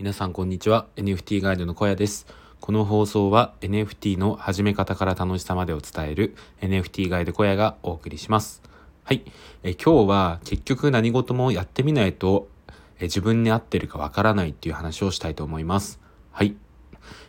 皆さんこんにちは。NFT ガイドの小屋です。この放送は NFT の始め方から楽しさまでを伝える NFT ガイド小屋がお送りします。はい。え今日は結局何事もやってみないとえ自分に合ってるかわからないっていう話をしたいと思います。はい。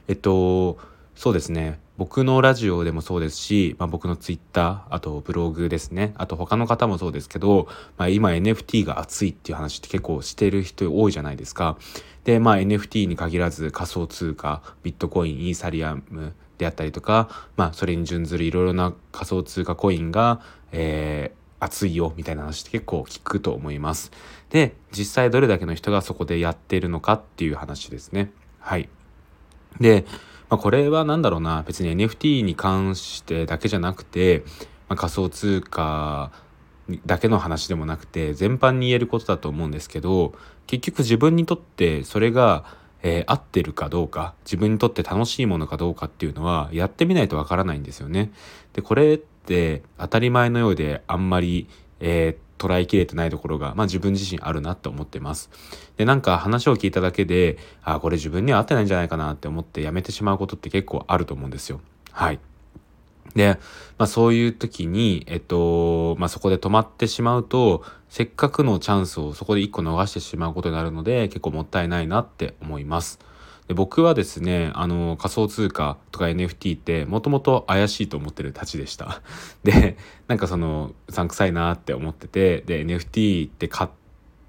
えっとそうですね。僕のラジオでもそうですし、まあ、僕のツイッターあとブログですねあと他の方もそうですけど、まあ、今 NFT が熱いっていう話って結構してる人多いじゃないですかでまあ NFT に限らず仮想通貨ビットコインイーサリアムであったりとか、まあ、それに準ずるいろいろな仮想通貨コインが、えー、熱いよみたいな話って結構聞くと思います。で実際どれだけの人がそこでやってるのかっていう話ですね。はい。でまあ、これは何だろうな別に NFT に関してだけじゃなくて、まあ、仮想通貨だけの話でもなくて全般に言えることだと思うんですけど結局自分にとってそれが、えー、合ってるかどうか自分にとって楽しいものかどうかっていうのはやってみないとわからないんですよね。でこれって当たり前のようであんまり、えー捉えきれてないところが、まあ、自分自身あるなって思ってます。でなんか話を聞いただけであこれ自分には合ってないんじゃないかなって思ってやめてしまうことって結構あると思うんですよ。はい。で、まあ、そういう時に、えっと、まあ、そこで止まってしまうと、せっかくのチャンスをそこで一個逃してしまうことになるので、結構もったいないなって思います。で僕はですねあの仮想通貨とか NFT ってもともと怪しいと思ってるたちでした でなんかそのうさんくさいなって思っててで NFT って買っ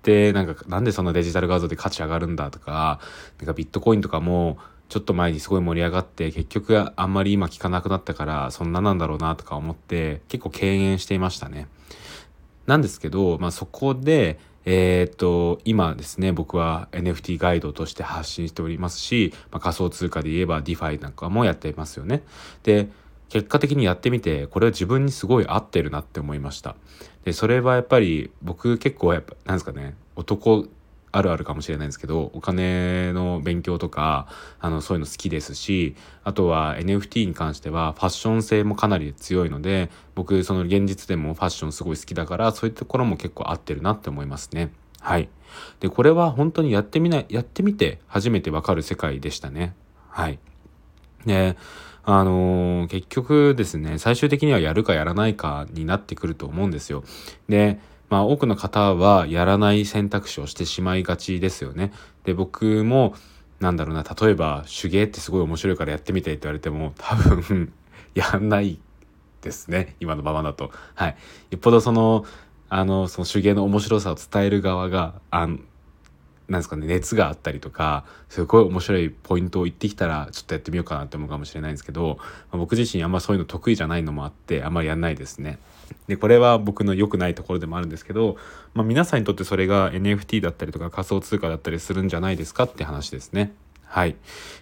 てなんかなんでそんなデジタル画像で価値上がるんだとかなんかビットコインとかもちょっと前にすごい盛り上がって結局あんまり今聞かなくなったからそんななんだろうなとか思って結構敬遠していましたね。なんですけど、まあ、そこでえー、っと今ですね僕は NFT ガイドとして発信しておりますし、まあ、仮想通貨で言えば DeFi なんかもやっていますよね。で結果的にやってみてこれは自分にすごい合ってるなって思いました。でそれはやっぱり僕結構やっぱなんですかね男あるあるかもしれないんですけどお金の勉強とかあのそういうの好きですしあとは NFT に関してはファッション性もかなり強いので僕その現実でもファッションすごい好きだからそういうところも結構合ってるなって思いますね。はい。でこれは本当にやってみないやってみて初めてわかる世界でしたね。はい。であのー、結局ですね最終的にはやるかやらないかになってくると思うんですよ。でまあ多くの方はやらない選択肢をしてしまいがちですよね。で僕もなんだろうな例えば手芸ってすごい面白いからやってみてって言われても多分 やんないですね今のままだと。はい。よっぽどそのあのその手芸の面白さを伝える側があんなんですかね熱があったりとかすごい面白いポイントを言ってきたらちょっとやってみようかなって思うかもしれないんですけど、僕自身あんまそういうの得意じゃないのもあってあんまりやんないですね。でこれは僕の良くないところでもあるんですけど、まあ、皆さんにとってそれが NFT だったりとか仮想通貨だったりするんじゃないですかって話ですね。はい。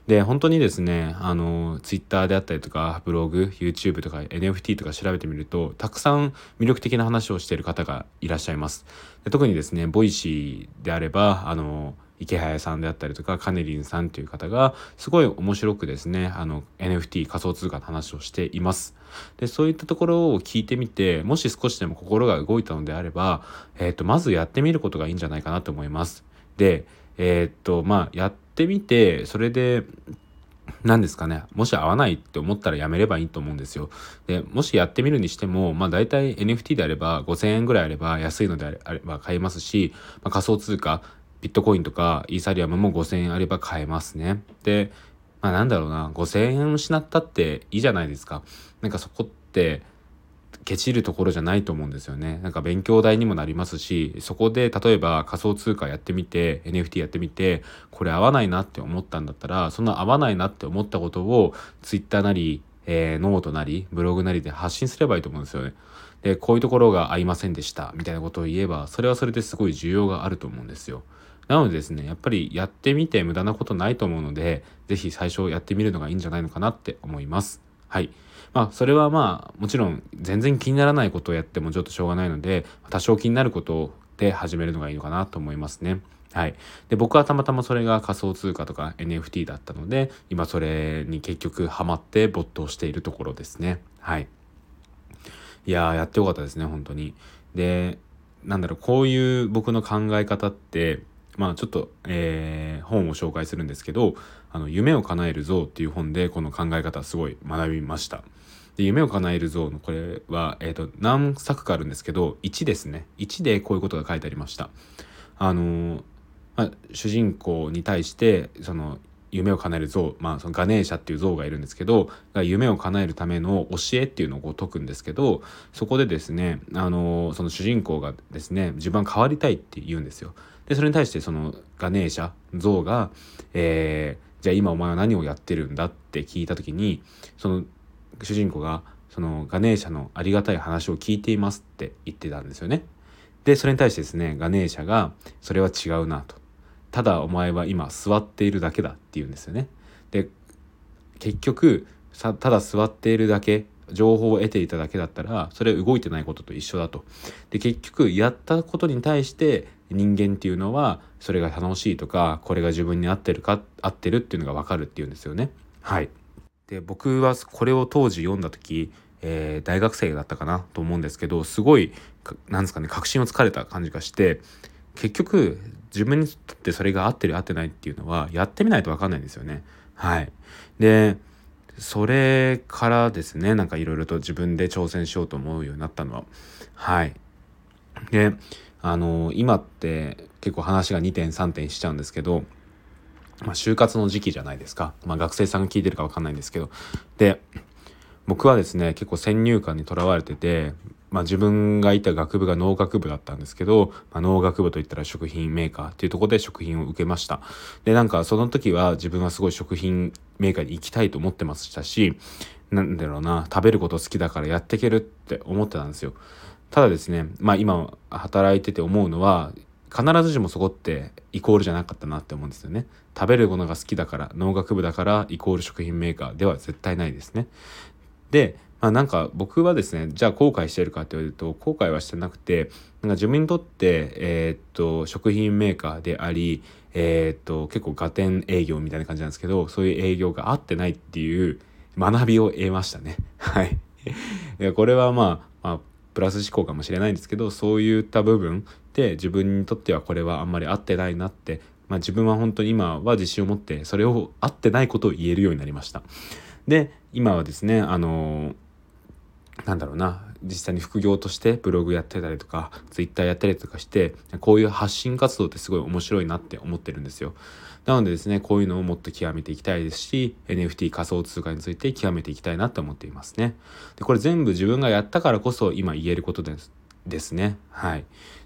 で、本当にですね、あの、Twitter であったりとか、ブログ、YouTube とか NFT とか調べてみると、たくさん魅力的な話をしている方がいらっしゃいます。で特にですね、 Voicy であれば、あの、イケハヤさんであったりとかカネリンさんという方がすごい面白くですねあの NFT 仮想通貨の話をしていますでそういったところを聞いてみてもし少しでも心が動いたのであれば、えーと、まずやってみることがいいんじゃないかなと思いますでえっ、とまあやってみてそれで何ですかねもし合わないって思ったらやめればいいと思うんですよ。でもしやってみるにしてもまあ大体 NFT であれば5000円ぐらいあれば安いのであれば買えますし、まあ、仮想通貨ビットコインとかイーサリアムも5000円あれば買えますね。で、まあなんだろうな、5000円失ったっていいじゃないですか。なんかそこって、ケチるところじゃないと思うんですよね。なんか勉強代にもなりますし、そこで例えば仮想通貨やってみて、NFT やってみて、これ合わないなって思ったんだったら、その合わないなって思ったことを Twitter なり、えー、ノートなり、ブログなりで発信すればいいと思うんですよね。で、こういうところが合いませんでした、みたいなことを言えば、それはそれですごい需要があると思うんですよ。なのでですね、やっぱりやってみて無駄なことないと思うので、是非最初やってみるのがいいんじゃないのかなって思います。はい。まあ、それはまあ、もちろん全然気にならないことをやってもちょっとしょうがないので、多少気になることで始めるのがいいのかなと思いますね。はい。で、僕はたまたまそれが仮想通貨とか NFT だったので、今それに結局ハマって没頭しているところですね。はい。いややってよかったですね、本当に。で、なんだろう、こういう僕の考え方って、まあちょっと、えー、本を紹介するんですけど「あの夢を叶える像」っていう本でこの考え方すごい学びました。で夢を叶える像のこれは、えーと、何作かあるんですけど1ですね1でこういうことが書いてありました。あのまあ、主人公に対してその夢を叶える像、まあ、そのガネーシャっていう像がいるんですけど夢を叶えるための教えっていうのをこう解くんですけどそこでですねあのその主人公がですね自分は変わりたいって言うんですよ。でそれに対してそのガネーシャ像が、えー、じゃあ今お前は何をやってるんだって聞いた時にその主人公がそのガネーシャのありがたい話を聞いていますって言ってたんですよね。でそれに対してですねガネーシャがそれは違うなと。ただお前は今座っているだけだって言うんですよね。で結局ただ座っているだけ情報を得ていただけだったらそれは動いてないことと一緒だと。で結局やったことに対して人間っていうのはそれが楽しいとかこれが自分に合ってるか合ってるっていうのが分かるっていうんですよね。はい、で僕はこれを当時読んだ時、えー、大学生だったかなと思うんですけどすごいなんですかね確信をつかれた感じがして結局自分にとってそれが合ってる合ってないっていうのはやってみないと分かんないんですよね。はい、でそれからですねなんかいろいろと自分で挑戦しようと思うようになったのははいであの今って結構話が2点3点しちゃうんですけど、まあ、就活の時期じゃないですか、まあ、学生さんが聞いてるか分かんないんですけどで僕はですね結構先入観にとらわれててまあ、自分がいた学部が農学部だったんですけど、まあ、農学部といったら食品メーカーっていうところで食品を受けました。で、なんかその時は自分はすごい食品メーカーに行きたいと思ってましたし、なんだろうな、食べること好きだからやっていけるって思ってたんですよ。ただですね、まあ今働いてて思うのは、必ずしもそこってイコールじゃなかったなって思うんですよね。食べるものが好きだから農学部だからイコール食品メーカーでは絶対ないですね。でまあ、なんか僕はですねじゃあ後悔してるかって言われると後悔はしてなくてなんか自分にとって、えー、っと食品メーカーであり、えー、っと結構ガテン営業みたいな感じなんですけどそういう営業が合ってないっていう学びを得ましたね。はい、これは、まあ、プラス思考かもしれないんですけどそういった部分で自分にとってはこれはあんまり合ってないなってまあ、自分は本当に今は自信を持ってそれを合ってないことを言えるようになりました。で今はですねあのなんだろうな実際に副業としてブログやってたりとかツイッターやったりとかしてこういう発信活動ってすごい面白いなって思ってるんですよ。なのでですねこういうのをもっと極めていきたいですし NFT 仮想通貨について極めていきたいなって思っていますね。でこれ全部自分がやったからこそ今言えることですですね。はい。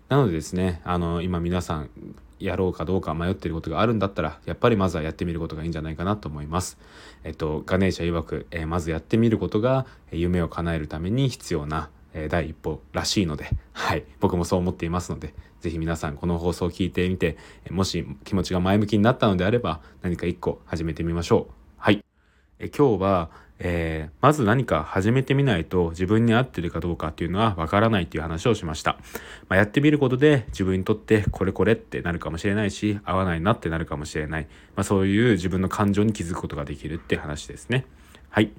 なのでですねあの今皆さんやろうかどうか迷ってることがあるんだったらやっぱりまずはやってみることがいいんじゃないかなと思います。えっとガネーシャ曰く、えー、まずやってみることが夢を叶えるために必要な、えー、第一歩らしいので、はい、僕もそう思っていますので是非皆さんこの放送を聞いてみてもし気持ちが前向きになったのであれば何か一個始めてみましょう。はい、え今日はえー、まず何か始めてみないと自分に合ってるかどうかっていうのはわからないっていう話をしました。まあ、やってみることで自分にとってこれこれってなるかもしれないし合わないなってなるかもしれない、まあ、そういう自分の感情に気づくことができるって話ですね。はい。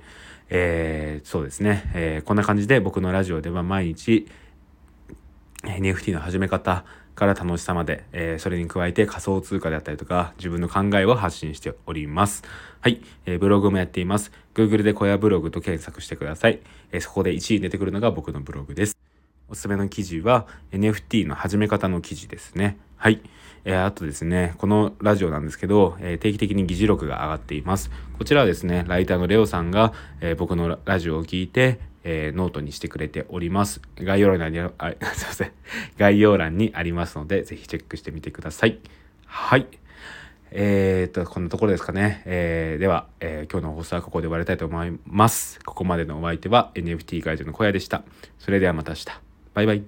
えー、そうですね、えー、こんな感じで僕のラジオでは毎日 NFT の始め方から楽しさまで、えー、それに加えて仮想通貨であったりとか自分の考えを発信しております。はい、えー、ブログもやっています。Google で小屋ブログと検索してください。えー、そこで1位に出てくるのが僕のブログです。おすすめの記事は NFT の始め方の記事ですね。はい。えー、あとですね、このラジオなんですけど、えー、定期的に議事録が上がっています。こちらはですね、ライターのレオさんが、えー、僕のラジオを聞いて、えー、ノートにしてくれております。概要欄にあ、あ すいません。概要欄にありますので、ぜひチェックしてみてください。はい。えー、っと、こんなところですかね。えー、では、えー、今日の放送はここで終わりたいと思います。ここまでのお相手は NFT ガイドの小屋でした。それではまた明日。バイバイ。